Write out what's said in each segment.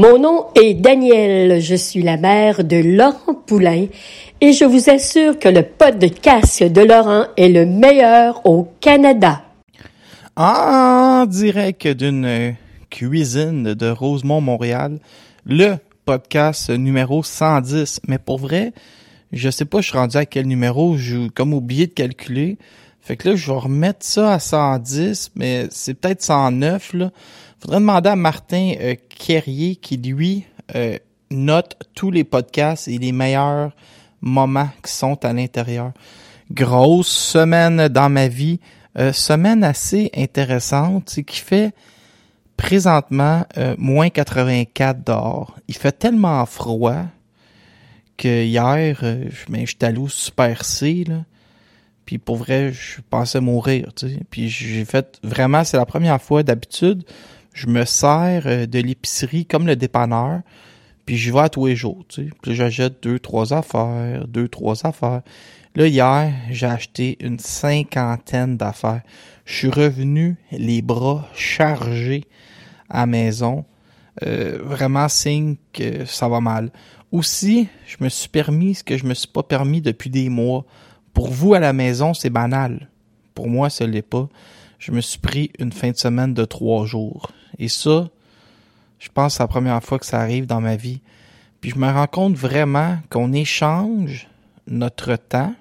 Mon nom est Danielle, je suis la mère de Laurent Poulain et je vous assure que le podcast de Laurent est le meilleur au Canada. En direct d'une cuisine de Rosemont, Montréal, le podcast numéro 110. Mais pour vrai, je sais pas, je suis rendu à quel numéro, j'ai comme oublié de calculer. Fait que là, je vais remettre ça à 110, mais c'est peut-être 109, là. Faudrait demander à Martin euh, Kerrier qui, lui, euh, note tous les podcasts et les meilleurs moments qui sont à l'intérieur. Grosse semaine dans ma vie. Euh, semaine assez intéressante, qui fait présentement moins 84 dehors. Il fait tellement froid que hier, je ben, j'étais allé au là. Puis pour vrai, je pensais mourir. Puis j'ai fait vraiment, c'est la première fois d'habitude, je me sers euh, de l'épicerie comme le dépanneur, puis j'y vais à tous les jours, tu sais. Puis j'achète deux, trois affaires, deux, trois affaires. Là, hier, j'ai acheté une cinquantaine d'affaires. Je suis revenu les bras chargés à la maison. Euh, vraiment signe que ça va mal. Aussi, je me suis permis ce que je me suis pas permis depuis des mois. Pour vous à la maison, c'est banal. Pour moi, ce l'est pas. Je me suis pris une fin de semaine de trois jours. Et ça, je pense que c'est la première fois que ça arrive dans ma vie. Puis je me rends compte vraiment qu'on échange notre temps,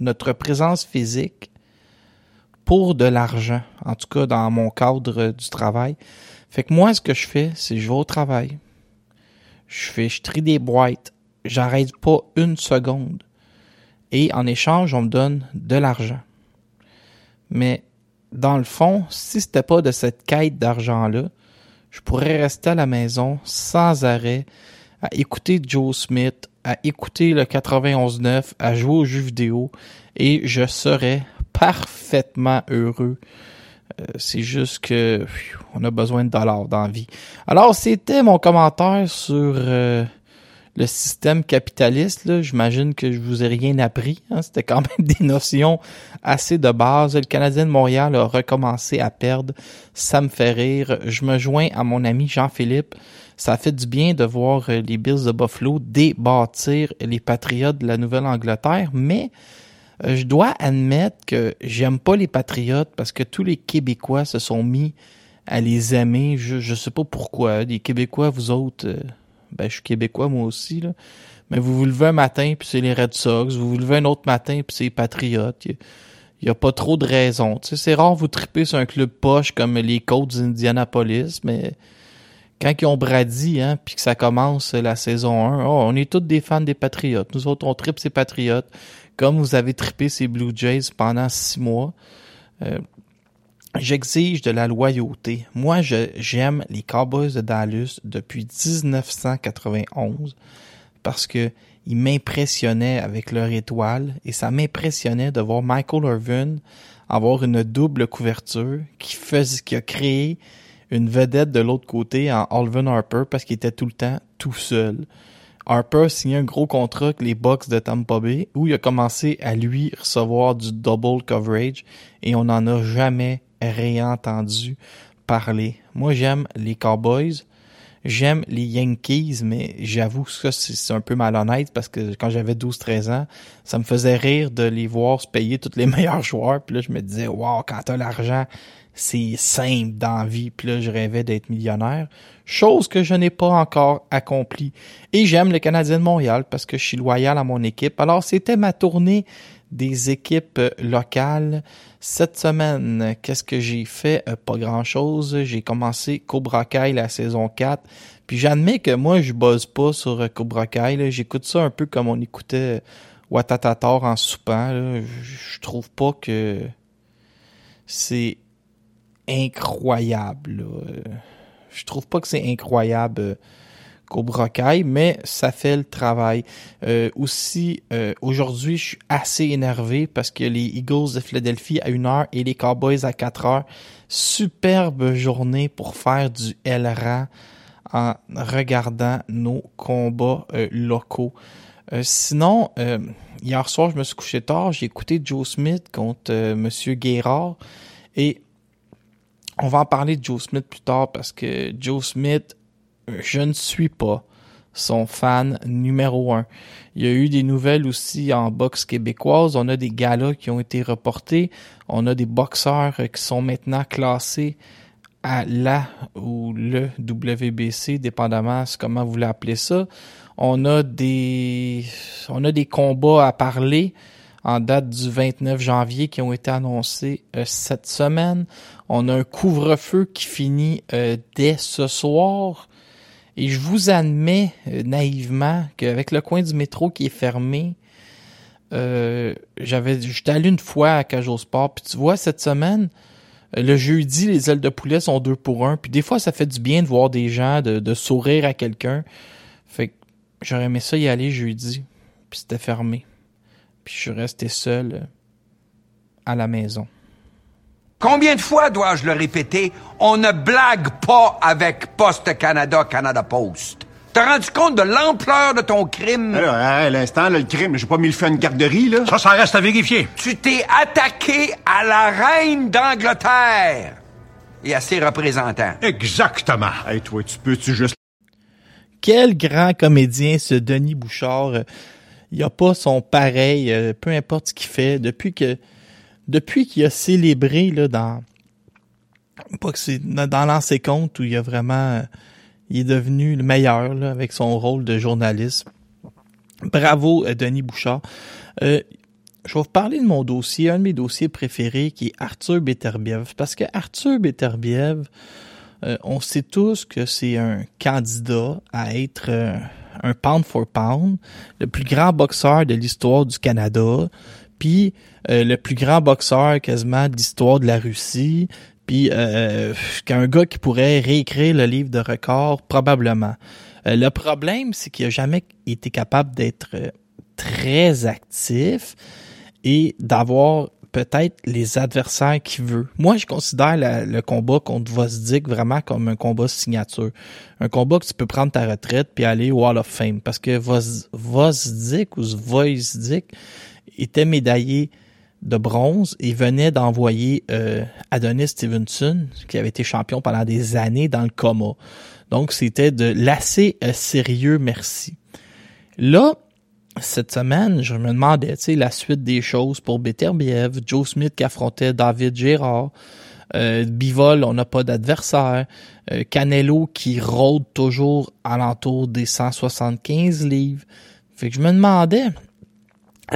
notre présence physique pour de l'argent. En tout cas, dans mon cadre du travail. Fait que moi, ce que je fais, c'est je vais au travail. Je fais, je trie des boîtes. J'arrête pas une seconde. Et en échange, on me donne de l'argent. Mais dans le fond, si c'était pas de cette quête d'argent-là, je pourrais rester à la maison sans arrêt à écouter Joe Smith, à écouter le 91.9, à jouer aux jeux vidéo et je serais parfaitement heureux. Euh, c'est juste que on a besoin de dollars dans. Alors, c'était mon commentaire sur euh, le système capitaliste. là. J'imagine que je vous ai rien appris. hein. C'était quand même des notions assez de base. Le Canadien de Montréal a recommencé à perdre. Ça me fait rire. Je me joins à mon ami Jean-Philippe. Ça fait du bien de voir euh, les Bills de Buffalo débâtir les Patriotes de la Nouvelle-Angleterre, mais euh, je dois admettre que j'aime pas les Patriotes parce que tous les Québécois se sont mis à les aimer. Je, je sais pas pourquoi. Les Québécois, vous autres, euh, ben je suis Québécois moi aussi, là. Mais vous vous levez un matin puis c'est les Red Sox, vous vous levez un autre matin puis c'est les Patriotes. Il y a- pas trop de raisons. C'est rare vous triper sur un club poche comme les Colts d'Indianapolis, mais quand ils ont Brady, hein, puis que ça commence la saison 1, oh, on est tous des fans des Patriotes. Nous autres, on tripe ces Patriotes, comme vous avez trippé ces Blue Jays pendant six mois. Euh, J'exige de la loyauté. Moi, j'aime les Cowboys de Dallas depuis 1991 parce que ils m'impressionnaient avec leur étoile et ça m'impressionnait de voir Michael Irvin avoir une double couverture qui faisait, qui a créé une vedette de l'autre côté en Alvin Harper parce qu'il était tout le temps tout seul. Harper signé un gros contrat avec les Bucks de Tampa Bay où il a commencé à lui recevoir du double coverage et on n'en a jamais réentendu parler. Moi, j'aime les Cowboys. J'aime les Yankees, mais j'avoue que ça, c'est un peu malhonnête parce que quand j'avais 12-13 ans, ça me faisait rire de les voir se payer tous les meilleurs joueurs. Puis là, je me disais, wow, quand t'as l'argent, c'est simple dans la vie. Puis là, je rêvais d'être millionnaire. Chose que je n'ai pas encore accomplie. Et j'aime le Canadien de Montréal parce que je suis loyal à mon équipe. Alors, c'était ma tournée des équipes locales. Cette semaine, qu'est-ce que j'ai fait? Euh, pas grand-chose. J'ai commencé Cobra Kai la saison 4. Puis j'admets que moi, je bosse pas sur euh, Cobra Kai. J'écoute ça un peu comme on écoutait Watatator en soupant. Je trouve pas que c'est incroyable. Là. Je trouve pas que c'est incroyable Cobra Kai, mais ça fait le travail. Euh, aussi, euh, aujourd'hui, je suis assez énervé parce que les Eagles de Philadelphie à 1 heure et les Cowboys à 4 heures. Superbe journée pour faire du LRA en regardant nos combats euh, locaux. sinon, hier soir, je me suis couché tard, j'ai écouté Joe Smith contre Monsieur Guérard et on va en parler de Joe Smith plus tard parce que Joe Smith je ne suis pas son fan numéro un. Il y a eu des nouvelles aussi en boxe québécoise. On a des galas qui ont été reportés. On a des boxeurs qui sont maintenant classés à la ou le WBC, dépendamment de comment vous l'appelez ça. On a des, on a des combats à parler en date du 29 janvier qui ont été annoncés euh, cette semaine. On a un couvre-feu qui finit euh, dès ce soir. Et je vous admets euh, naïvement qu'avec le coin du métro qui est fermé, euh, j'avais, j'étais allé une fois à Cajot Sport, puis tu vois, cette semaine, euh, le jeudi, les ailes de poulet sont deux pour un, puis des fois, ça fait du bien de voir des gens, de, de sourire à quelqu'un. Fait que j'aurais aimé ça y aller jeudi, puis c'était fermé. Puis je suis resté seul à la maison. Combien de fois dois-je le répéter? On ne blague pas avec Poste Canada, Canada Post. T'as rendu compte de l'ampleur de ton crime? Alors, à l'instant, le crime, j'ai pas mis le feu à une garderie, là. Ça, ça reste à vérifier. Tu t'es attaqué à la reine d'Angleterre et à ses représentants. Exactement. Hey, toi, tu peux-tu juste... Quel grand comédien, ce Denis Bouchard. Il a pas son pareil, euh, peu importe ce qu'il fait. Depuis que depuis qu'il a célébré là dans pas que c'est dans l'ancien compte où il a vraiment il est devenu le meilleur là, avec son rôle de journaliste. Bravo euh, Denis Bouchard. Euh, je vais vous parler de mon dossier, un de mes dossiers préférés qui est Arthur Beterbiev parce que Arthur Beterbiev euh, on sait tous que c'est un candidat à être un pound for pound, le plus grand boxeur de l'histoire du Canada, puis euh, le plus grand boxeur quasiment de l'histoire de la Russie, puis euh, qu'un gars qui pourrait réécrire le livre de record, probablement. Euh, le problème, c'est qu'il a jamais été capable d'être euh, très actif et d'avoir peut-être les adversaires qu'il veut. Moi, je considère le combat contre Vosdik vraiment comme un combat signature. Un combat que tu peux prendre ta retraite puis aller au Hall of Fame. Parce que Vos, Vosdik ou Vosdik était médaillé de bronze et venait d'envoyer euh, Adonis Stevenson, qui avait été champion pendant des années dans le coma. Donc c'était de l'assez euh, sérieux merci. Là, cette semaine, je me demandais, tu sais, la suite des choses pour Beterbiev, Joe Smith qui affrontait David Gérard, euh, Bivol, on n'a pas d'adversaire, euh, Canelo qui rôde toujours alentour des 175 livres. Fait que je me demandais,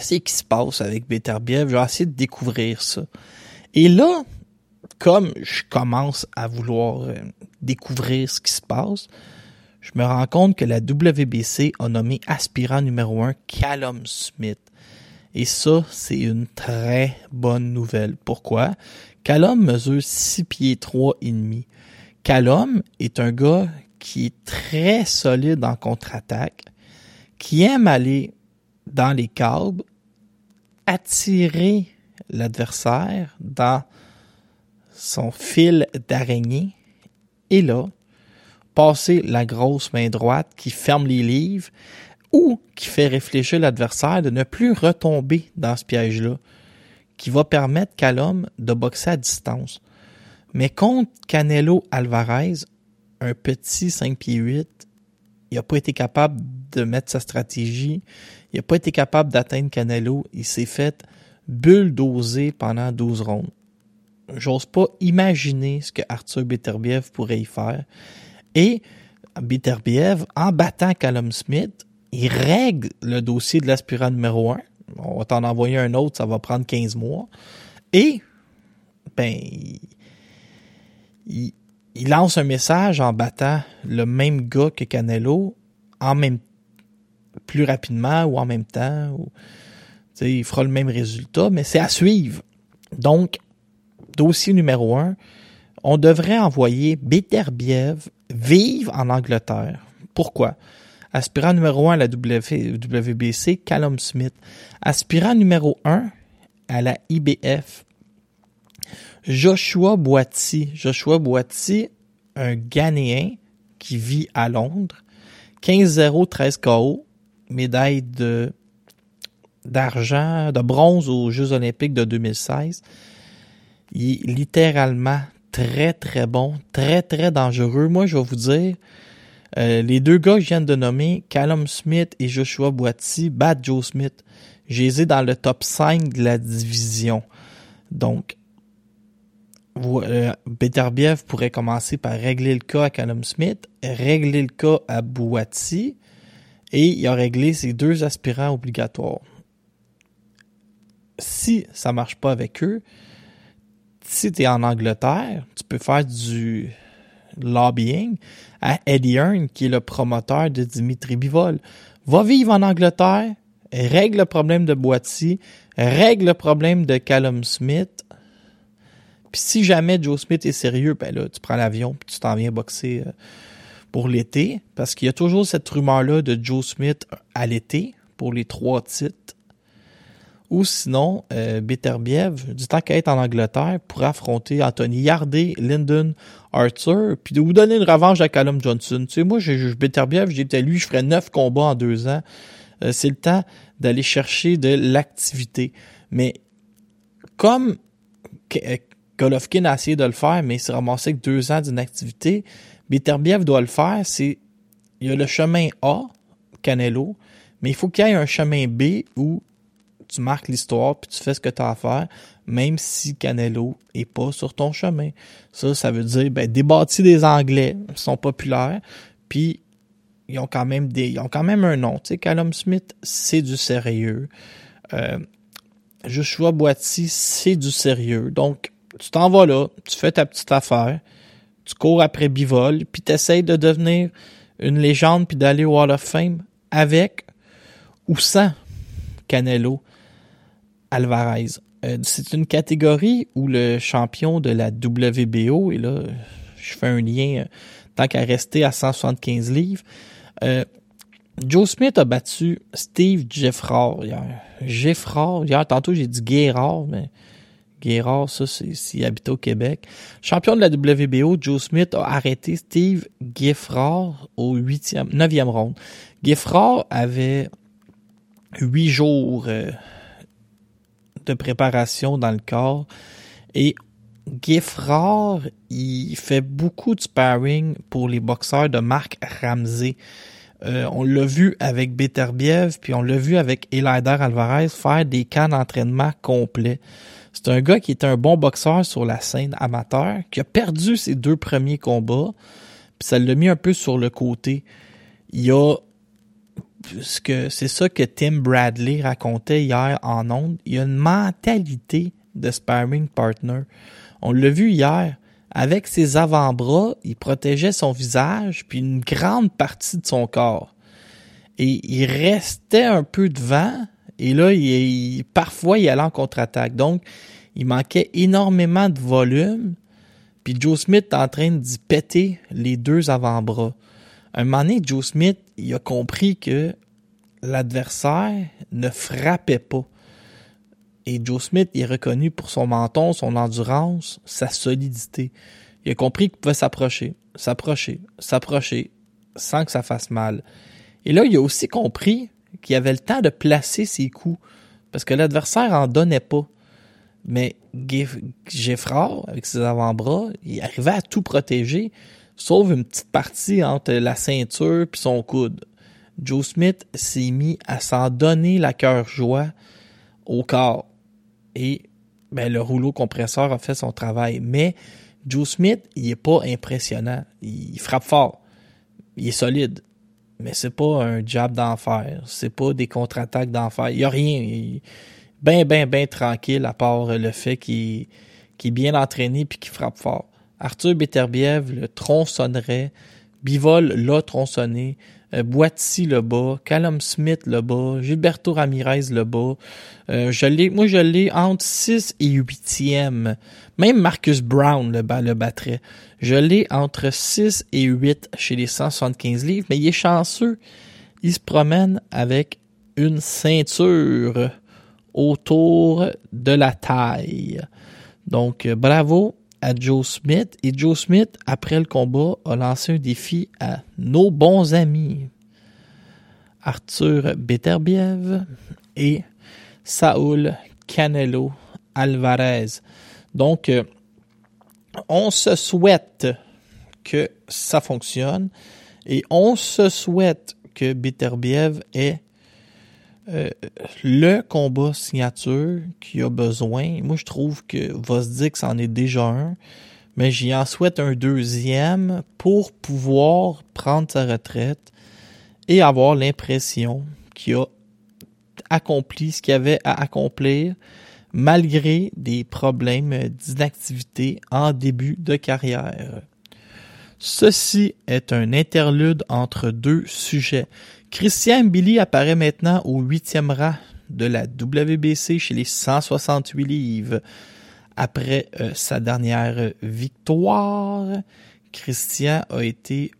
ce qui se passe avec Beterbiev. Je vais essayer de découvrir ça. Et là, comme je commence à vouloir euh, découvrir ce qui se passe, je me rends compte que la WBC a nommé aspirant numéro un Callum Smith. Et ça, c'est une très bonne nouvelle. Pourquoi? Callum mesure 6 pieds 3 et demi. Callum est un gars qui est très solide en contre-attaque, qui aime aller dans les câbles, attirer l'adversaire dans son fil d'araignée et là, passer la grosse main droite qui ferme les livres ou qui fait réfléchir l'adversaire de ne plus retomber dans ce piège-là, qui va permettre qu'à l'homme de boxer à distance. Mais contre Canelo Alvarez, un petit 5 pieds 8, il n'a pas été capable de mettre sa stratégie. Il n'a pas été capable d'atteindre Canelo. Il s'est fait bulldozer pendant 12 rondes. J'ose pas imaginer ce que Arthur Beterbiev pourrait y faire. Et Beterbiev, en battant Callum Smith, il règle le dossier de l'aspirant numéro 1. On va t'en envoyer un autre, ça va prendre 15 mois. Et, ben, il, il- lance un message en battant le même gars que Canelo en même plus rapidement ou en même temps. Ou, il fera le même résultat, mais c'est à suivre. Donc, dossier numéro un, on devrait envoyer Beterbiev vivre en Angleterre. Pourquoi? Aspirant numéro un à la WBC, Callum Smith. Aspirant numéro un à la IBF, Joshua Boiti. Joshua Boiti, un Ghanéen qui vit à Londres. 15-0, 13 KO. Médaille de d'argent, de bronze aux Jeux olympiques de 2016. Il est littéralement très, très bon, très, très dangereux. Moi, je vais vous dire, euh, les deux gars que je viens de nommer, Callum Smith et Joshua Boiti, battent Joe Smith. J'ai les ai dans le top 5 de la division. Donc, euh, Beterbiev pourrait commencer par régler le cas à Callum Smith, régler le cas à Boiti, et il a réglé ses deux aspirants obligatoires. Si ça marche pas avec eux, si tu es en Angleterre, tu peux faire du lobbying à Eddie Hearn, qui est le promoteur de Dimitri Bivol. Va vivre en Angleterre, règle le problème de Boiti, règle le problème de Callum Smith. Puis si jamais Joe Smith est sérieux, ben là, tu prends l'avion puis tu t'en viens boxer euh, pour l'été. Parce qu'il y a toujours cette rumeur-là de Joe Smith à l'été pour les trois titres. Ou sinon, euh, Beterbiev, du temps qu'à être en Angleterre, pourrait affronter Anthony Yardé, Lyndon Arthur, puis de vous donner une revanche à Callum Johnson. Tu sais, moi, j'ai j'ai- Beterbiev, j'étais lui, je ferais neuf combats en deux ans. Euh, c'est le temps d'aller chercher de l'activité. Mais comme euh, Golovkin a essayé de le faire, mais il s'est ramassé avec deux ans d'inactivité, Beterbiev doit le faire. C'est il y a le chemin A, Canelo, mais il faut qu'il y ait un chemin B où tu marques l'histoire puis tu fais ce que tu as à faire, même si Canelo est pas sur ton chemin. Ça, ça veut dire ben débattis des Anglais, ils sont populaires, puis ils ont quand même des, ils ont quand même un nom. Tu sais, Callum Smith, c'est du sérieux. Euh, Joshua Boiti, c'est du sérieux. Donc, tu t'en vas là, tu fais ta petite affaire, tu cours après Bivol, puis tu de devenir une légende puis d'aller au Hall of Fame avec ou sans Canelo Alvarez. Euh, c'est une catégorie où le champion de la WBO, et là, je fais un lien euh, tant qu'à rester à 175 livres, euh, Joe Smith a battu Steve Jeffrard hier. Jeffrard, hier, tantôt j'ai dit Guérard, mais Guérard, ça, c'est s'il au Québec. Champion de la WBO, Joe Smith a arrêté Steve Giffrard au huitième, neuvième round. Giffrard avait huit jours euh, de préparation dans le corps et Giffrard, il fait beaucoup de sparring pour les boxeurs de Marc Ramsey. Euh, on l'a vu avec Beterbiev, puis on l'a vu avec Elider Alvarez faire des camps d'entraînement complets. C'est un gars qui est un bon boxeur sur la scène amateur, qui a perdu ses deux premiers combats, puis ça l'a mis un peu sur le côté. Il y a c'est ça que Tim Bradley racontait hier en ondes. Il y a une mentalité de sparring partner. On l'a vu hier. Avec ses avant-bras, il protégeait son visage puis une grande partie de son corps. Et il restait un peu devant. Et là, parfois, il allait en contre-attaque. Donc, il manquait énormément de volume. Puis Joe Smith est en train d'y péter les deux avant-bras. Un moment donné, Joe Smith, il a compris que l'adversaire ne frappait pas. Et Joe Smith il est reconnu pour son menton, son endurance, sa solidité. Il a compris qu'il pouvait s'approcher, s'approcher, s'approcher, sans que ça fasse mal. Et là, il a aussi compris qu'il avait le temps de placer ses coups, parce que l'adversaire en donnait pas. Mais Geffrard, avec ses avant-bras, il arrivait à tout protéger, sauf une petite partie entre la ceinture puis son coude. Joe Smith s'est mis à s'en donner la cœur joie au corps. Et ben, le rouleau compresseur a fait son travail. Mais Joe Smith, il est pas impressionnant. Il frappe fort. Il est solide. mais c'est pas un jab d'enfer. C'est pas des contre-attaques d'enfer. Il y a rien. Il- Ben, ben, ben tranquille, à part le fait qu'il qu'il est bien entraîné puis qu'il frappe fort. Arthur Beterbiev le tronçonnerait. Bivol l'a tronçonné. Euh, Boiti le bat. Callum Smith le bat. Gilberto Ramirez le bat. Euh, je moi, je l'ai entre 6 et 8e. Même Marcus Brown le, le battrait. Je l'ai entre 6 et 8 chez les 175 livres, mais il est chanceux. Il se promène avec une ceinture autour de la taille. Donc, euh, bravo à Joe Smith. Et Joe Smith, après le combat, a lancé un défi à nos bons amis. Arthur Beterbiev et Saul Canelo Alvarez. Donc, euh, on se souhaite que ça fonctionne et on se souhaite que Beterbiev ait euh, le combat signature qu'il a besoin. Moi, je trouve que Vosdick c'en est déjà un, mais j'y en souhaite un deuxième pour pouvoir prendre sa retraite et avoir l'impression qu'il a accompli ce qu'il avait à accomplir malgré des problèmes d'inactivité en début de carrière. Ceci est un interlude entre deux sujets. Christian Billy apparaît maintenant au huitième rang de la WBC chez les 168 livres. Après euh, sa dernière victoire, Christian a été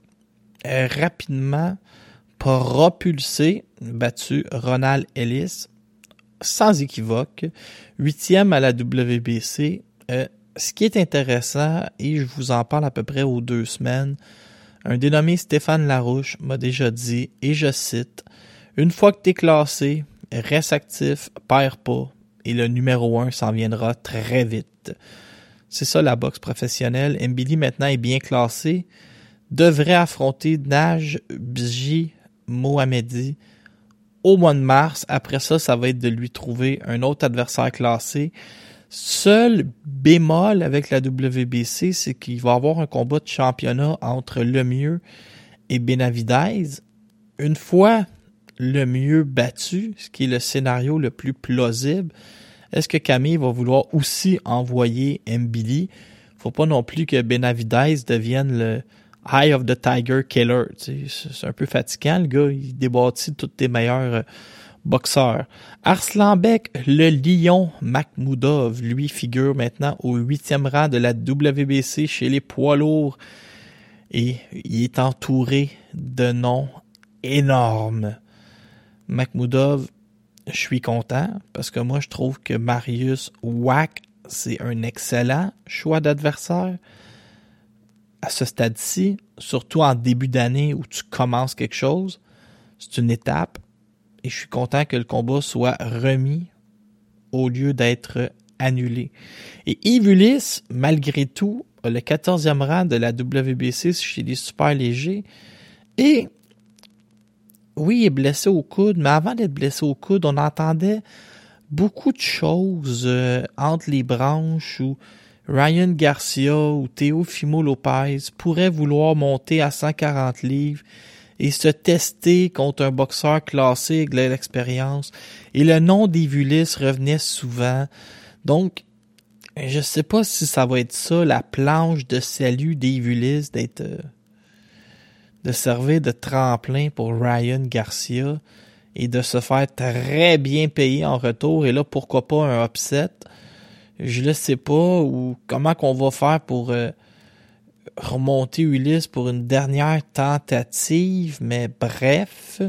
euh, rapidement propulsé, battu Ronald Ellis, sans équivoque, huitième à la WBC. Euh, ce qui est intéressant, et je vous en parle à peu près aux deux semaines, un dénommé Stéphane Larouche m'a déjà dit, et je cite, Une fois que t'es classé, reste actif, perds pas, et le numéro un s'en viendra très vite. C'est ça la boxe professionnelle. Mbili maintenant est bien classé, devrait affronter Naj Bji Mohamedi au mois de mars. Après ça, ça va être de lui trouver un autre adversaire classé. Seul bémol avec la WBC, c'est qu'il va y avoir un combat de championnat entre Lemieux et Benavidez. Une fois Lemieux battu, ce qui est le scénario le plus plausible, est-ce que Camille va vouloir aussi envoyer Mbili? Faut pas non plus que Benavidez devienne le Eye of the Tiger Killer. C'est un peu fatigant, le gars. Il débattit tous tes meilleurs boxeurs. Arslanbek, le lion Makhmoudov, lui figure maintenant au huitième rang de la WBC chez les poids lourds. Et il est entouré de noms énormes. Makhmoudov, je suis content parce que moi je trouve que Marius Wack, c'est un excellent choix d'adversaire à ce stade-ci, surtout en début d'année où tu commences quelque chose. C'est une étape et je suis content que le combat soit remis au lieu d'être annulé. Et Yves malgré tout, a le 14e rang de la WBC chez les super légers et oui, il est blessé au coude, mais avant d'être blessé au coude, on entendait beaucoup de choses euh, entre les branches où Ryan Garcia ou Teofimo Lopez pourraient vouloir monter à 140 livres et se tester contre un boxeur classé avec de l'expérience. Et le nom d'Evulis revenait souvent. Donc, je sais pas si ça va être ça, la planche de salut d'Evulis, d'être... euh, de servir de tremplin pour Ryan Garcia et de se faire très bien payer en retour. Et là, pourquoi pas un upset? Je ne sais pas ou comment qu'on va faire pour euh, remonter Ulysse pour une dernière tentative, mais bref.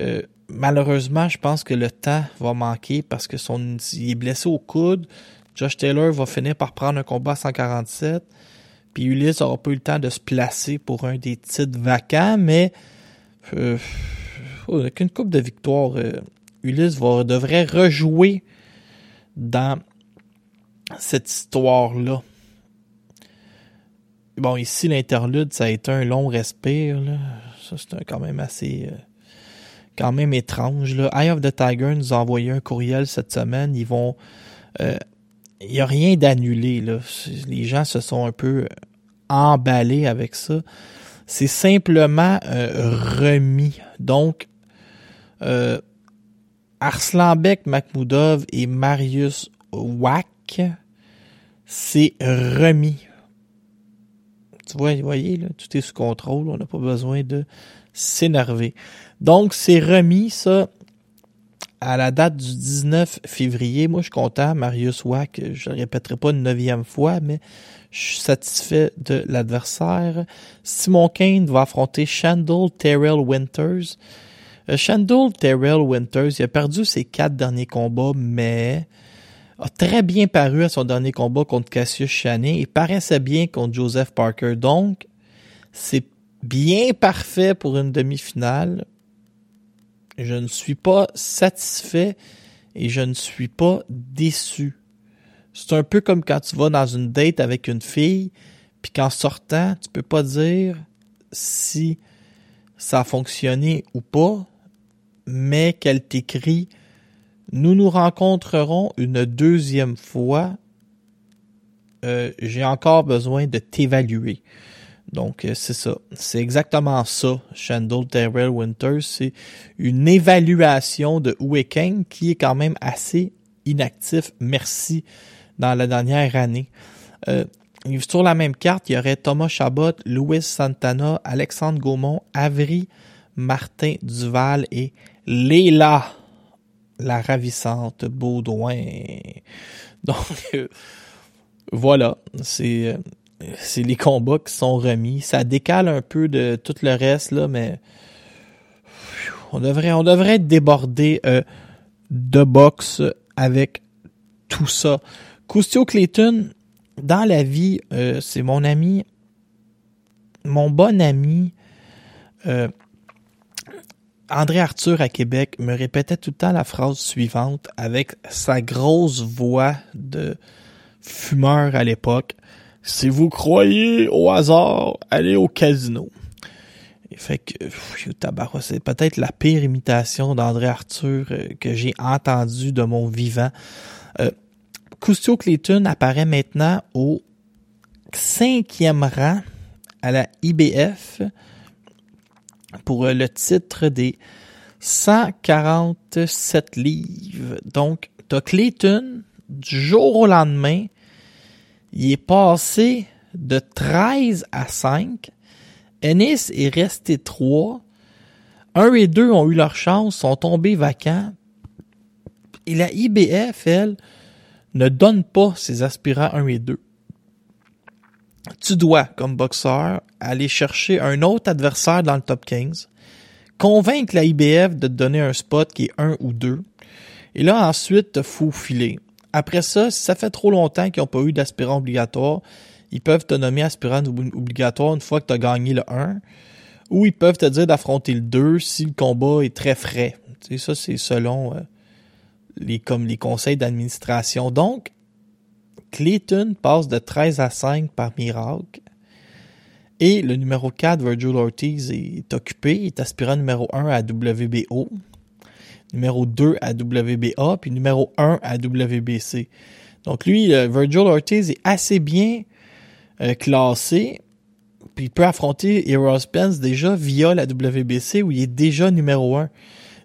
Euh, malheureusement, je pense que le temps va manquer parce que son est blessé au coude. Josh Taylor va finir par prendre un combat à 147. Puis Ulysse n'aura pas eu le temps de se placer pour un des titres vacants, mais euh, avec une coupe de victoire, euh, Ulysse va, devrait rejouer dans cette histoire-là. Bon, ici, l'interlude, ça a été un long respire. Là. Ça, c'est quand même assez... euh, quand même étrange. Là. Eye of the Tiger nous a envoyé un courriel cette semaine. Ils vont... euh, il n'y a rien d'annulé. Les gens se sont un peu emballés avec ça. c'est simplement euh, remis. Donc, euh, Arslanbek Makhmoudov et Marius Wack, c'est remis. Vous voyez, tout est sous contrôle, on n'a pas besoin de s'énerver. Donc, c'est remis, ça, à la date du 19 février. Moi, je suis content, Marius Wack, je ne répéterai pas une neuvième fois, mais je suis satisfait de l'adversaire. Simon Kane va affronter Shandol Terrell Winters. Euh, Shandol Terrell Winters, il a perdu ses quatre derniers combats, mais a très bien paru à son dernier combat contre Cassius Chaney et paraissait bien contre Joseph Parker. Donc, c'est bien parfait pour une demi-finale. Je ne suis pas satisfait et je ne suis pas déçu. C'est un peu comme quand tu vas dans une date avec une fille, puis qu'en sortant, tu peux pas dire si ça a fonctionné ou pas, mais qu'elle t'écrit Nous nous rencontrerons une deuxième fois. Euh, J'ai encore besoin de t'évaluer. Donc, euh, c'est ça. C'est exactement ça, Shandol Terrell Winters. C'est une évaluation de Kang qui est quand même assez inactif. Merci dans la dernière année. Euh, sur la même carte, il y aurait Thomas Chabot, Louis Santana, Alexandre Gaumont, Avry, Martin Duval et Léla, la ravissante Baudouin. Donc, euh, voilà, c'est euh, c'est les combats qui sont remis. Ça décale un peu de tout le reste, là, mais on devrait, on devrait être débordé euh, de boxe avec tout ça. Custio Clayton, dans la vie, c'est mon ami, mon bon ami, André Arthur à Québec me répétait tout le temps la phrase suivante avec sa grosse voix de fumeur à l'époque. Si vous croyez au hasard, allez au casino. Et fait que, c'est peut-être la pire imitation d'André Arthur euh, que j'ai entendue de mon vivant. Euh, Custio Clayton apparaît maintenant au cinquième rang à la IBF pour euh, le titre des 147 livres. Donc, t'as Clayton, du jour au lendemain, il est passé de 13 à 5. Ennis est resté 3. 1 et 2 ont eu leur chance, sont tombés vacants. Et la IBF, elle, ne donne pas ses aspirants 1 et 2. Tu dois, comme boxeur, aller chercher un autre adversaire dans le top 15, convaincre la IBF de te donner un spot qui est 1 ou 2, et là ensuite te faufiler. Après ça, si ça fait trop longtemps qu'ils n'ont pas eu d'aspirant obligatoire, ils peuvent te nommer aspirant obligatoire une fois que tu as gagné le 1, ou ils peuvent te dire d'affronter le 2 si le combat est très frais. Tu sais, ça, c'est selon euh, les, comme les conseils d'administration. Donc, Clayton passe de 13 à 5 par miracle. Et le numéro 4, Virgil Ortiz, est occupé. Il est aspirant numéro 1 à WBO numéro 2 à WBA, puis numéro 1 à WBC. Donc lui, euh, Virgil Ortiz est assez bien euh, classé, puis il peut affronter Heroes Spence déjà via la WBC où il est déjà numéro 1.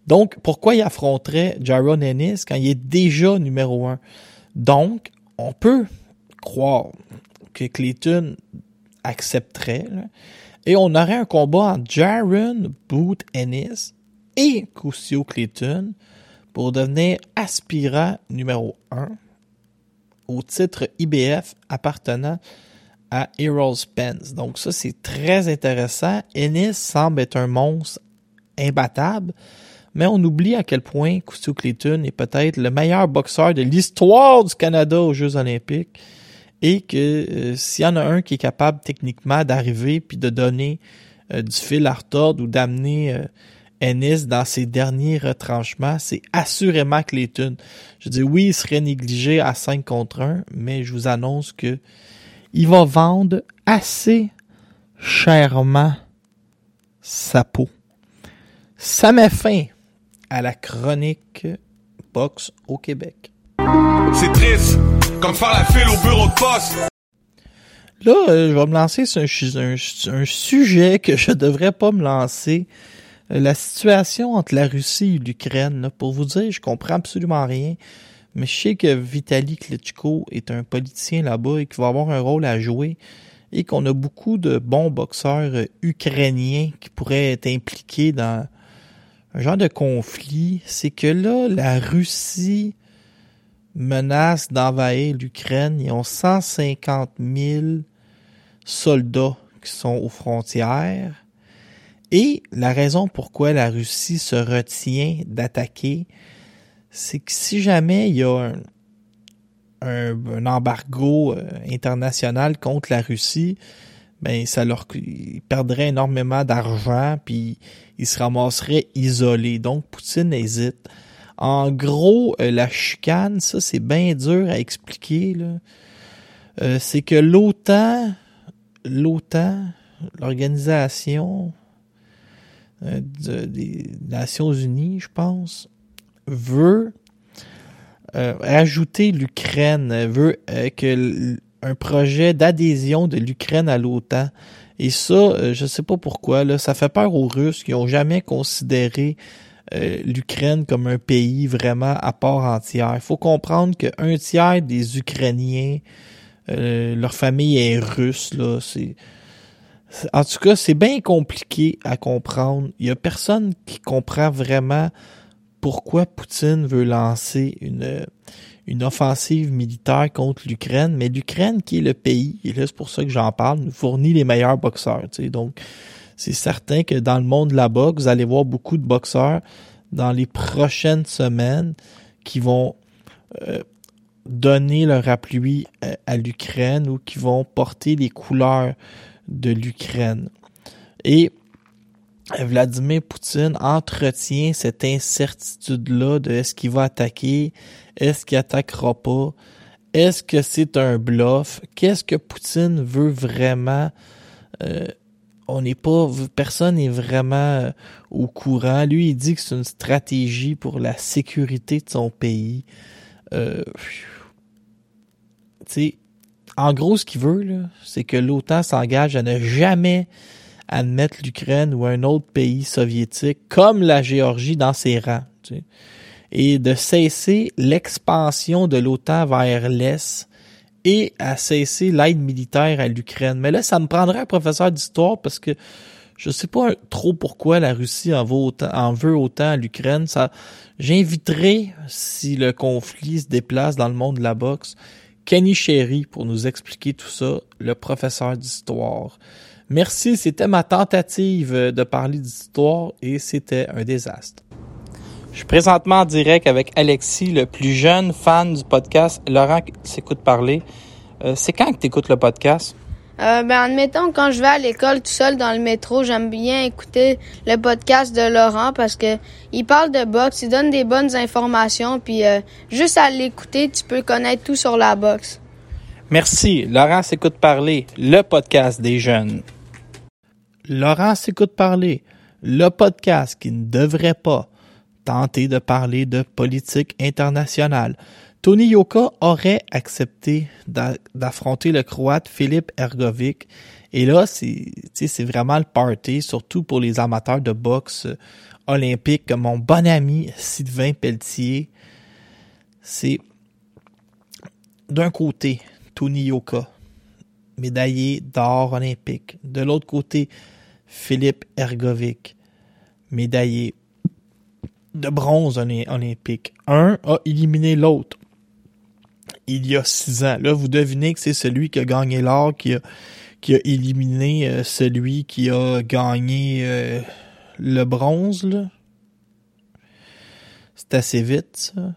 Donc, pourquoi il affronterait Jaron Ennis quand il est déjà numéro 1? Donc, on peut croire que Clayton accepterait, et on aurait un combat entre Jaron Boot Ennis et Cusio Clayton pour devenir aspirant numéro 1 au titre IBF appartenant à Errol Spence. Donc ça, c'est très intéressant. Ennis semble être un monstre imbattable, mais on oublie à quel point Cusio Clayton est peut-être le meilleur boxeur de l'histoire du Canada aux Jeux olympiques et que euh, s'il y en a un qui est capable techniquement d'arriver puis de donner euh, du fil à retordre ou d'amener euh, Ennis dans ses derniers retranchements, c'est assurément Clayton. Je dis oui, il serait négligé à 5 contre 1, mais je vous annonce que il va vendre assez chèrement sa peau. Ça met fin à la chronique boxe au Québec. C'est triste, comme faire la file au bureau de poste. Là, euh, je vais me lancer sur un, sujet que je devrais pas me lancer. Euh, La situation entre la Russie et l'Ukraine, pour vous dire, je comprends absolument rien. Mais je sais que Vitaly Klitschko est un politicien là-bas et qu'il va avoir un rôle à jouer et qu'on a beaucoup de bons boxeurs euh, ukrainiens qui pourraient être impliqués dans un genre de conflit. C'est que là, la Russie menace d'envahir l'Ukraine. Ils ont 150 000 soldats qui sont aux frontières. Et la raison pourquoi la Russie se retient d'attaquer, c'est que si jamais il y a un, un, embargo euh, international contre la Russie, ben ça leur ils perdraient énormément d'argent puis ils se ramasseraient isolés. Donc Poutine hésite. En gros, euh, la chicane, ça c'est bien dur à expliquer là. Euh, c'est que l'OTAN, l'OTAN, l'organisation euh, de- des Nations Unies, je pense, veut euh, ajouter l'Ukraine, veut euh, que un projet d'adhésion de l'Ukraine à l'OTAN. Et ça, euh, je sais pas pourquoi, là, ça fait peur aux Russes qui ont jamais considéré euh, l'Ukraine comme un pays vraiment à part entière. Il faut comprendre qu'un tiers des Ukrainiens, euh, leur famille est russe, là. C'est en tout cas, c'est bien compliqué à comprendre. Il y a personne qui comprend vraiment pourquoi Poutine veut lancer une, une offensive militaire contre l'Ukraine, mais l'Ukraine qui est le pays, et là c'est pour ça que j'en parle, nous fournit les meilleurs boxeurs. tu sais. Donc, c'est certain que dans le monde de la boxe, vous allez voir beaucoup de boxeurs dans les prochaines semaines qui vont euh, donner leur appui à, à l'Ukraine ou qui vont porter les couleurs de l'Ukraine. Et Vladimir Poutine entretient cette incertitude-là de est-ce qu'il va attaquer, est-ce qu'il attaquera pas, est-ce que c'est un bluff, qu'est-ce que Poutine veut vraiment. Euh, on n'est pas, personne n'est vraiment euh, au courant. Lui, il dit que c'est une stratégie pour la sécurité de son pays. Euh, en gros, ce qu'il veut, c'est que l'OTAN s'engage à ne jamais admettre l'Ukraine ou un autre pays soviétique comme la Géorgie dans ses rangs. Et de cesser l'expansion de l'OTAN vers l'Est et à cesser l'aide militaire à l'Ukraine. Mais là, ça me prendrait un professeur d'histoire parce que je sais pas trop pourquoi la Russie en veut autant, en veut autant à l'Ukraine. Ça, j'inviterai, si le conflit se déplace dans le monde de la boxe, Kenny Sherry pour nous expliquer tout ça, le professeur d'histoire. Merci, c'était ma tentative de parler d'histoire et c'était un désastre. Je suis présentement en direct avec Alexis, le plus jeune fan du podcast. Laurent s'écoute parler. Euh, c'est quand que tu écoutes le podcast? Euh, ben, admettons, quand je vais à l'école tout seul dans le métro, j'aime bien écouter le podcast de Laurent parce que il parle de boxe, il donne des bonnes informations, puis euh, juste à l'écouter, tu peux connaître tout sur la boxe. Merci. Laurent s'écoute parler, le podcast des jeunes. Laurent s'écoute parler, le podcast qui ne devrait pas tenter de parler de politique internationale. Tony Yoka aurait accepté d'a- d'affronter le Croate Filip Ergovic. Et là, c'est vraiment le party, surtout pour les amateurs de boxe euh, olympique comme mon bon ami Sylvain Pelletier. C'est d'un côté Tony Yoka, médaillé d'or olympique. De l'autre côté, Philippe Ergovic, médaillé de bronze olympique. Un a éliminé l'autre il y a six ans. Là, vous devinez que c'est celui qui a gagné l'or qui a, qui a éliminé euh, celui qui a gagné euh, le bronze. là. C'est assez vite, ça.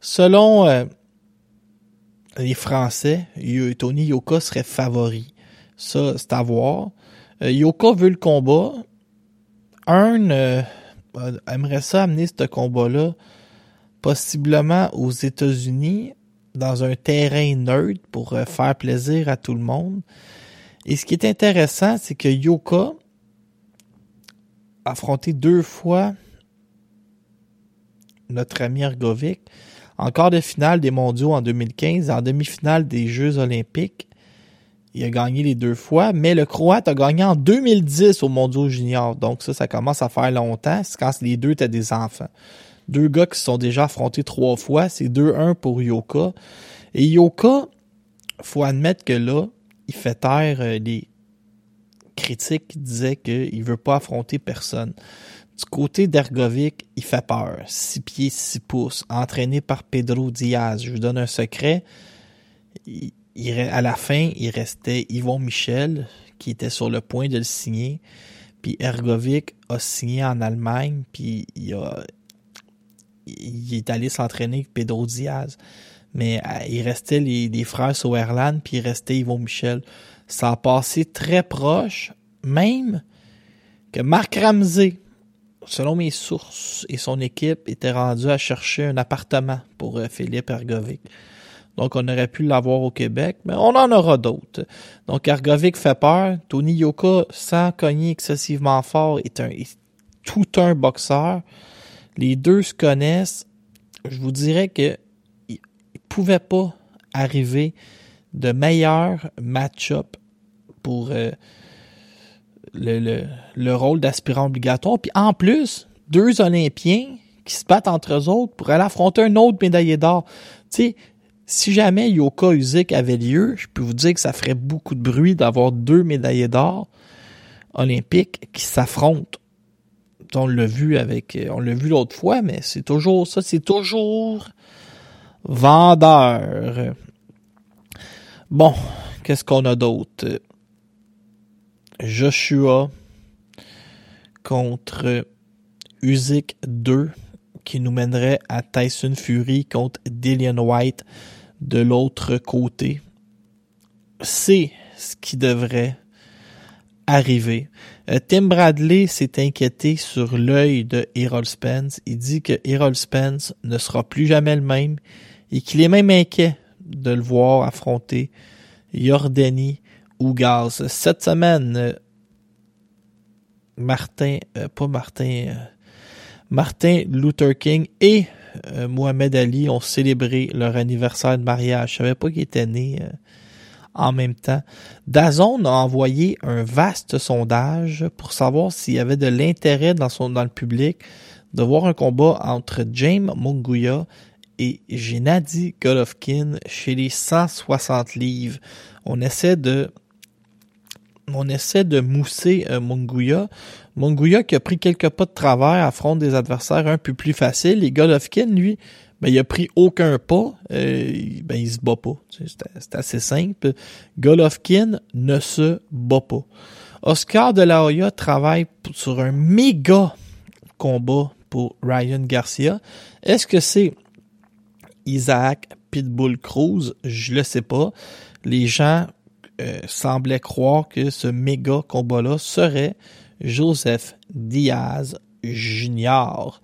Selon euh, les Français, Tony Yoka serait favori. Ça, c'est à voir. Yoka veut le combat. Un euh, aimerait ça amener ce combat-là possiblement aux États-Unis dans un terrain neutre pour euh, faire plaisir à tout le monde. Et ce qui est intéressant, c'est que Yoka a affronté deux fois notre ami Ergovic en quart de finale des mondiaux en 2015 et en demi-finale des Jeux olympiques. Il a gagné les deux fois, mais le Croate a gagné en 2010 au Mondiaux Junior. Donc ça, ça commence à faire longtemps. C'est quand les deux étaient des enfants. Deux gars qui se sont déjà affrontés trois fois. C'est 2-1 pour Yoka. Et Yoka, faut admettre que là, il fait taire euh, les critiques qui disaient qu'il veut pas affronter personne. Du côté d'Ergovic, il fait peur. 6 pieds, 6 pouces, entraîné par Pedro Diaz. Je vous donne un secret. À la fin, il restait Yvon Michel, qui était sur le point de le signer. Puis Ergovic a signé en Allemagne, puis il a il est allé s'entraîner avec Pedro Diaz. Mais euh, il restait les, les frères Sauerland, puis il restait Yvon Michel. Ça a passé très proche, même que Marc Ramsey, selon mes sources et son équipe, était rendu à chercher un appartement pour euh, Philippe Ergovic. Donc, on aurait pu l'avoir au Québec, mais on en aura d'autres. Donc, Ergovic fait peur. Tony Yoka, sans cogner excessivement fort, est un est tout un boxeur. Les deux se connaissent. Je vous dirais que il pouvait pas arriver de meilleurs match-up pour euh, le, le, le rôle d'aspirant obligatoire. Puis en plus, deux Olympiens qui se battent entre eux autres pour aller affronter un autre médaillé d'or. Tu sais, si jamais Yoka Usyk avait lieu, je peux vous dire que ça ferait beaucoup de bruit d'avoir deux médaillés d'or olympiques qui s'affrontent. On l'a vu avec, on l'a vu l'autre fois, mais c'est toujours ça, c'est toujours vendeur. Bon, qu'est-ce qu'on a d'autre? Joshua contre Usyk 2 qui nous mènerait à Tyson Fury contre Dillian White de l'autre côté. C'est ce qui devrait arriver. Euh, Tim Bradley s'est inquiété sur l'œil de Errol Spence. Il dit que Errol Spence ne sera plus jamais le même et qu'il est même inquiet de le voir affronter Yordani ou Gaz. Cette semaine, euh, Martin, euh, pas Martin, Martin Luther King et euh, Mohamed Ali ont célébré leur anniversaire de mariage. Je savais pas qu'ils étaient nés euh, en même temps. Dazon a envoyé un vaste sondage pour savoir s'il y avait de l'intérêt dans le public de voir un combat entre James Munguia et Gennady Golovkin chez les 160 livres. On essaie de on essaie de mousser euh, Munguia. Qui a pris quelques pas de travers affronte des adversaires un peu plus faciles. Et Golovkin, lui, ben, il a pris aucun pas. Euh, ben, il se bat pas. C'est assez simple. Golovkin ne se bat pas. Oscar de la Hoya travaille sur un méga combat pour Ryan Garcia. Est-ce que c'est Isaac Pitbull Cruz? Je le sais pas. Les gens euh, semblaient croire que ce méga combat-là serait Joseph Diaz Jr.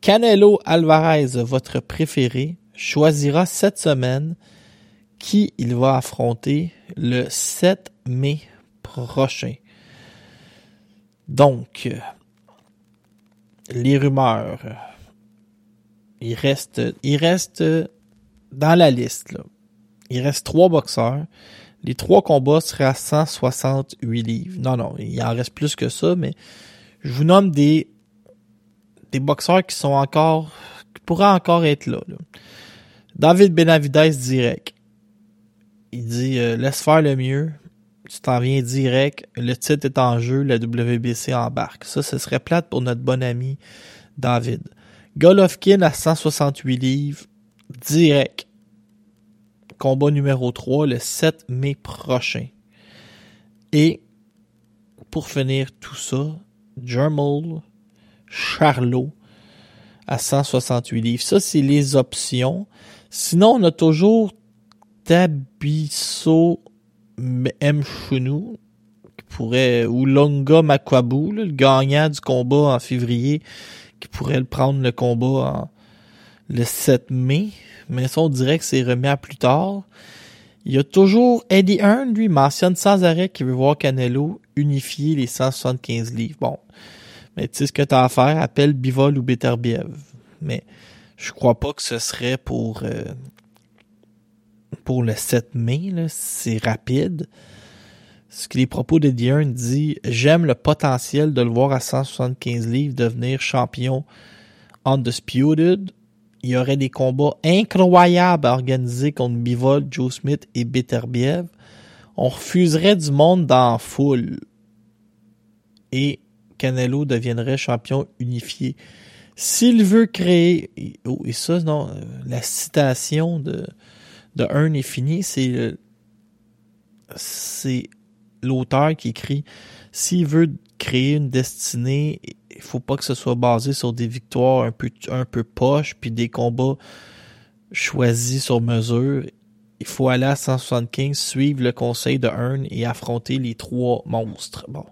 Canelo Alvarez, votre préféré, choisira cette semaine qui il va affronter le 7 mai prochain. Donc, les rumeurs, il reste, il reste dans la liste. Il reste trois boxeurs. Les trois combats seraient à 168 livres. Non, non, il en reste plus que ça, mais je vous nomme des des boxeurs qui sont encore qui pourraient encore être là. là. David Benavidez direct. Il dit euh, laisse faire le mieux. Tu t'en viens direct. Le titre est en jeu. La WBC embarque. Ça, ce serait plate pour notre bon ami David. Golovkin à 168 livres. Direct. Combat numéro 3 le 7 mai prochain. Et pour finir tout ça, Jermel Charlot à 168 livres. Ça, c'est les options. Sinon, on a toujours Tabiso Mchunu qui pourrait ou Longa Makwabu, le gagnant du combat en février, qui pourrait le prendre le combat en, le 7 mai. Mais ça, on dirait que c'est remis à plus tard. Il y a toujours Eddie Hearn, lui, mentionne sans arrêt qu'il veut voir Canelo unifier les 175 livres. Bon. Mais tu sais ce que t'as à faire, appelle Bivol ou Beterbiev. Mais je crois pas que ce serait pour euh, pour le 7 mai, c'est rapide. Ce que les propos de Diern dit, j'aime le potentiel de le voir à 175 livres devenir champion undisputed. Il y aurait des combats incroyables à organiser contre Bivol, Joe Smith et Beterbiev. On refuserait du monde dans la foule. Et Canelo deviendrait champion unifié. S'il veut créer, oh, et ça, non, euh, la citation de, de Hearn est finie, c'est, c'est l'auteur qui écrit, s'il veut créer une destinée, il faut pas que ce soit basé sur des victoires un peu, un peu poches, puis des combats choisis sur mesure. Il faut aller à 175, suivre le conseil de Hearn et affronter les trois monstres. Bon.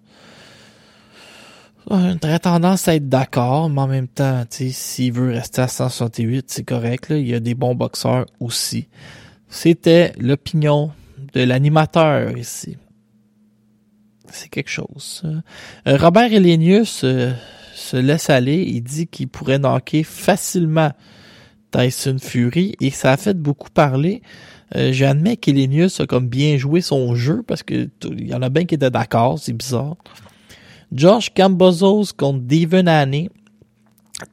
Ouais, J'aurais tendance à être d'accord, mais en même temps, s'il veut rester à 168, c'est correct. Là. Il y a des bons boxeurs aussi. C'était l'opinion de l'animateur ici. C'est quelque chose. Euh, Robert Elenius euh, se laisse aller. Il dit qu'il pourrait knocker facilement Tyson Fury et ça a fait beaucoup parler. Euh, J'admets qu'Elenius a comme bien joué son jeu parce que t- il y en a bien qui étaient d'accord, c'est bizarre. Josh Cambozos contre Devon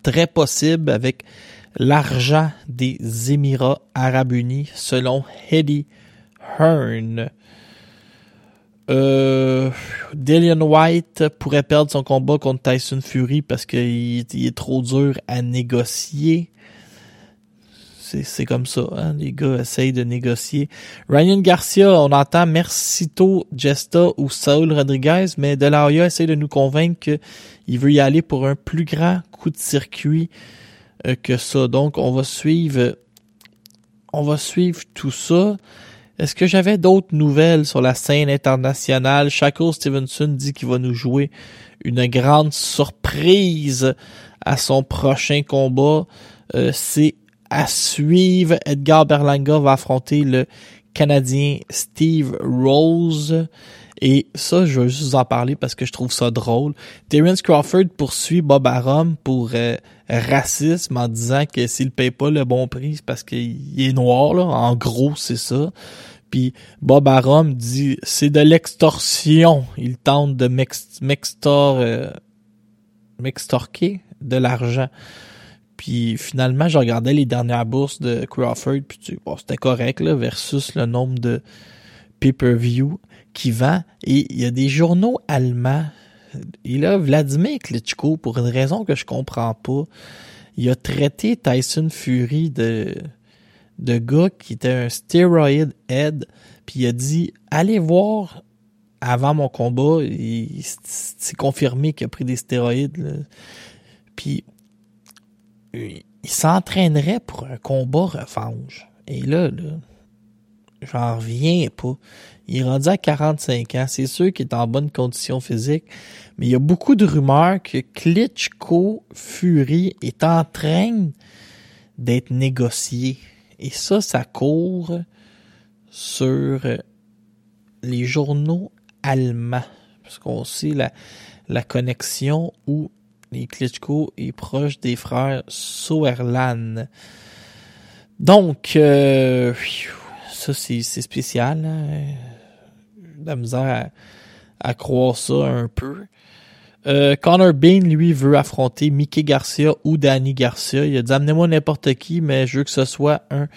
très possible avec l'argent des Émirats Arabes Unis, selon Eddie Hearn. Euh, Dillian White pourrait perdre son combat contre Tyson Fury parce qu'il est- trop dur à négocier. C'est, comme ça, hein? les gars essayent de négocier. Ryan Garcia, on entend Mercito Gesta ou Saul Rodriguez, mais De La Hoya de nous convaincre qu'il veut y aller pour un plus grand coup de circuit euh, que ça. Donc, on va suivre, on va suivre tout ça. Est-ce que j'avais d'autres nouvelles sur la scène internationale? Shakur Stevenson dit qu'il va nous jouer une grande surprise à son prochain combat. Euh, c'est à suivre. Edgar Berlanga va affronter le Canadien Steve Rose. Et ça, je veux juste vous en parler parce que je trouve ça drôle. Terence Crawford poursuit Bob Arum pour euh, racisme en disant que s'il paye pas le bon prix, c'est parce qu'il est noir, là. En gros, c'est ça. Puis Bob Arum dit c'est de l'extorsion. Il tente de m'ex- m'extor euh, m'extorquer de l'argent. Puis finalement, je regardais les dernières bourses de Crawford, puis bon, c'était correct là, versus le nombre de pay-per-view qui vend. Et il y a des journaux allemands. Et là, Vladimir Klitschko, pour une raison que je comprends pas, il a traité Tyson Fury de de gars qui était un steroid head, puis il a dit allez voir avant mon combat, il c'est confirmé qu'il a pris des stéroïdes. Puis il s'entraînerait pour un combat revanche. Et là, là, j'en reviens pas. Il est rendu à 45 ans. C'est sûr qu'il est en bonne condition physique. Mais il y a beaucoup de rumeurs que Klitschko Fury est en train d'être négocié. Et ça, ça court sur les journaux allemands. Parce qu'on sait la, la connexion où les Klitschko est proche des frères Sauerland. Donc, euh, ça, c'est spécial. Hein? De La misère à, à croire ça un peu. Euh, Connor Bean, lui, veut affronter Mickey Garcia ou Danny Garcia. Il a dit amenez-moi n'importe qui, mais je veux que ce soit un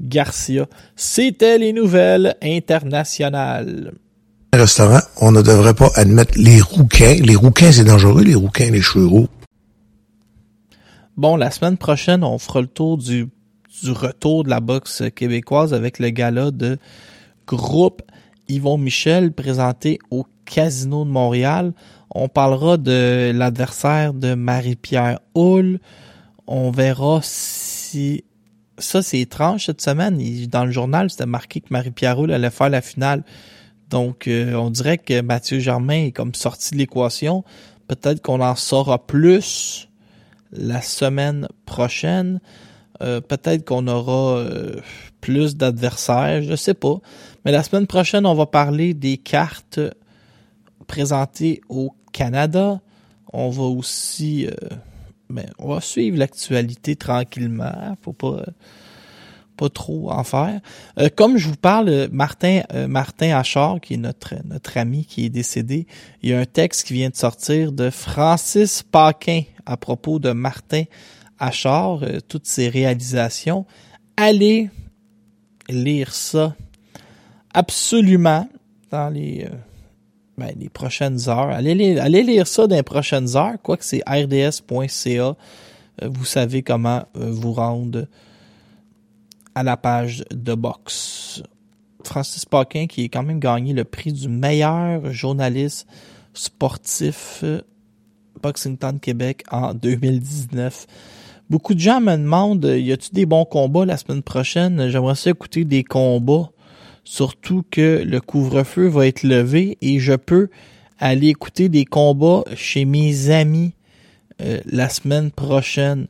Garcia. C'était les nouvelles internationales. restaurant, on ne devrait pas admettre les rouquins. Les rouquins, c'est dangereux, les rouquins, les cheveux roux. Bon, la semaine prochaine, on fera le tour du, du retour de la boxe québécoise avec le gala de groupe Yvon Michel présenté au Casino de Montréal. On parlera de l'adversaire de Marie-Pierre Hull. On verra si... Ça, c'est étrange cette semaine. Dans le journal, c'était marqué que Marie-Pierre Hull allait faire la finale. Donc, euh, on dirait que Mathieu Germain est comme sorti de l'équation. Peut-être qu'on en saura plus la semaine prochaine. Euh, peut-être qu'on aura euh, plus d'adversaires, je sais pas. Mais la semaine prochaine, on va parler des cartes présentées au Canada. On va aussi, euh, ben, on va suivre l'actualité tranquillement. Faut pas, euh, pas trop en faire. Euh, comme je vous parle, euh, Martin euh, Martin Achard, qui est notre notre ami qui est décédé, il y a un texte qui vient de sortir de Francis Paquin à propos de Martin Achard, toutes ses réalisations. Allez lire ça absolument dans les ben, les prochaines heures. Allez, lire ça dans les prochaines heures, quoique c'est rds.ca. Vous savez comment vous rendre à la page de boxe. Francis Paquin qui a quand même gagné le prix du meilleur journaliste sportif Boxing Town Québec en 2019. Beaucoup de gens me demandent y a-tu des bons combats la semaine prochaine? J'aimerais ça écouter des combats, surtout que le couvre-feu va être levé et je peux aller écouter des combats chez mes amis euh, la semaine prochaine.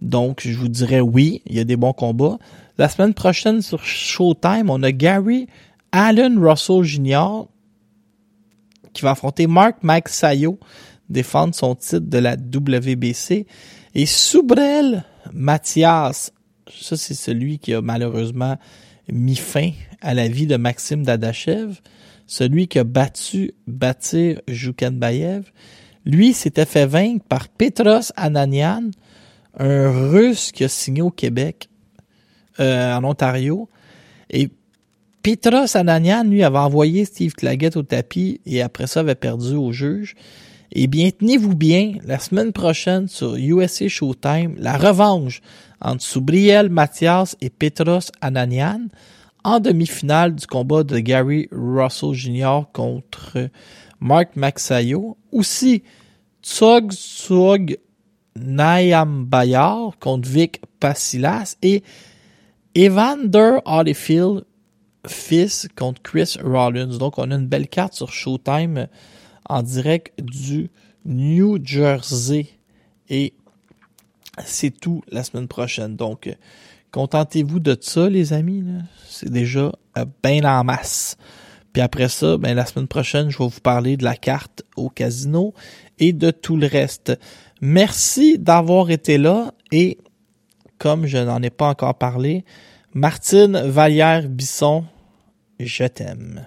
Donc, je vous dirais oui, il y a des bons combats. La semaine prochaine sur Showtime, on a Gary Allen Russell Jr. qui va affronter Mark Sayo, défendre son titre de la WBC. Et Soubrel Mathias, ça c'est celui qui a malheureusement mis fin à la vie de Maxime Dadachev, celui qui a battu Batir Joukenbayev. Lui s'était fait vaincre par Petros Ananian, un Russe qui a signé au Québec euh, en Ontario. Et Petros Ananian, lui, avait envoyé Steve Claggett au tapis et après ça avait perdu au juge. Eh bien, tenez-vous bien, la semaine prochaine sur USA Showtime, la revanche entre Soubriel Mathias et Petros Ananian en demi-finale du combat de Gary Russell Jr. contre Mark Maxayo. Aussi, Tsog Tsog Nayambayar contre Vic Pasilas et Evander Holyfield, fils contre Chris Rollins. Donc, on a une belle carte sur Showtime en direct du New Jersey. Et c'est tout la semaine prochaine. Donc, contentez-vous de ça, les amis. C'est déjà euh, bien en masse. Puis après ça, ben, la semaine prochaine, je vais vous parler de la carte au casino et de tout le reste. Merci d'avoir été là et comme je n'en ai pas encore parlé, Martine Vallière-Bisson, je t'aime.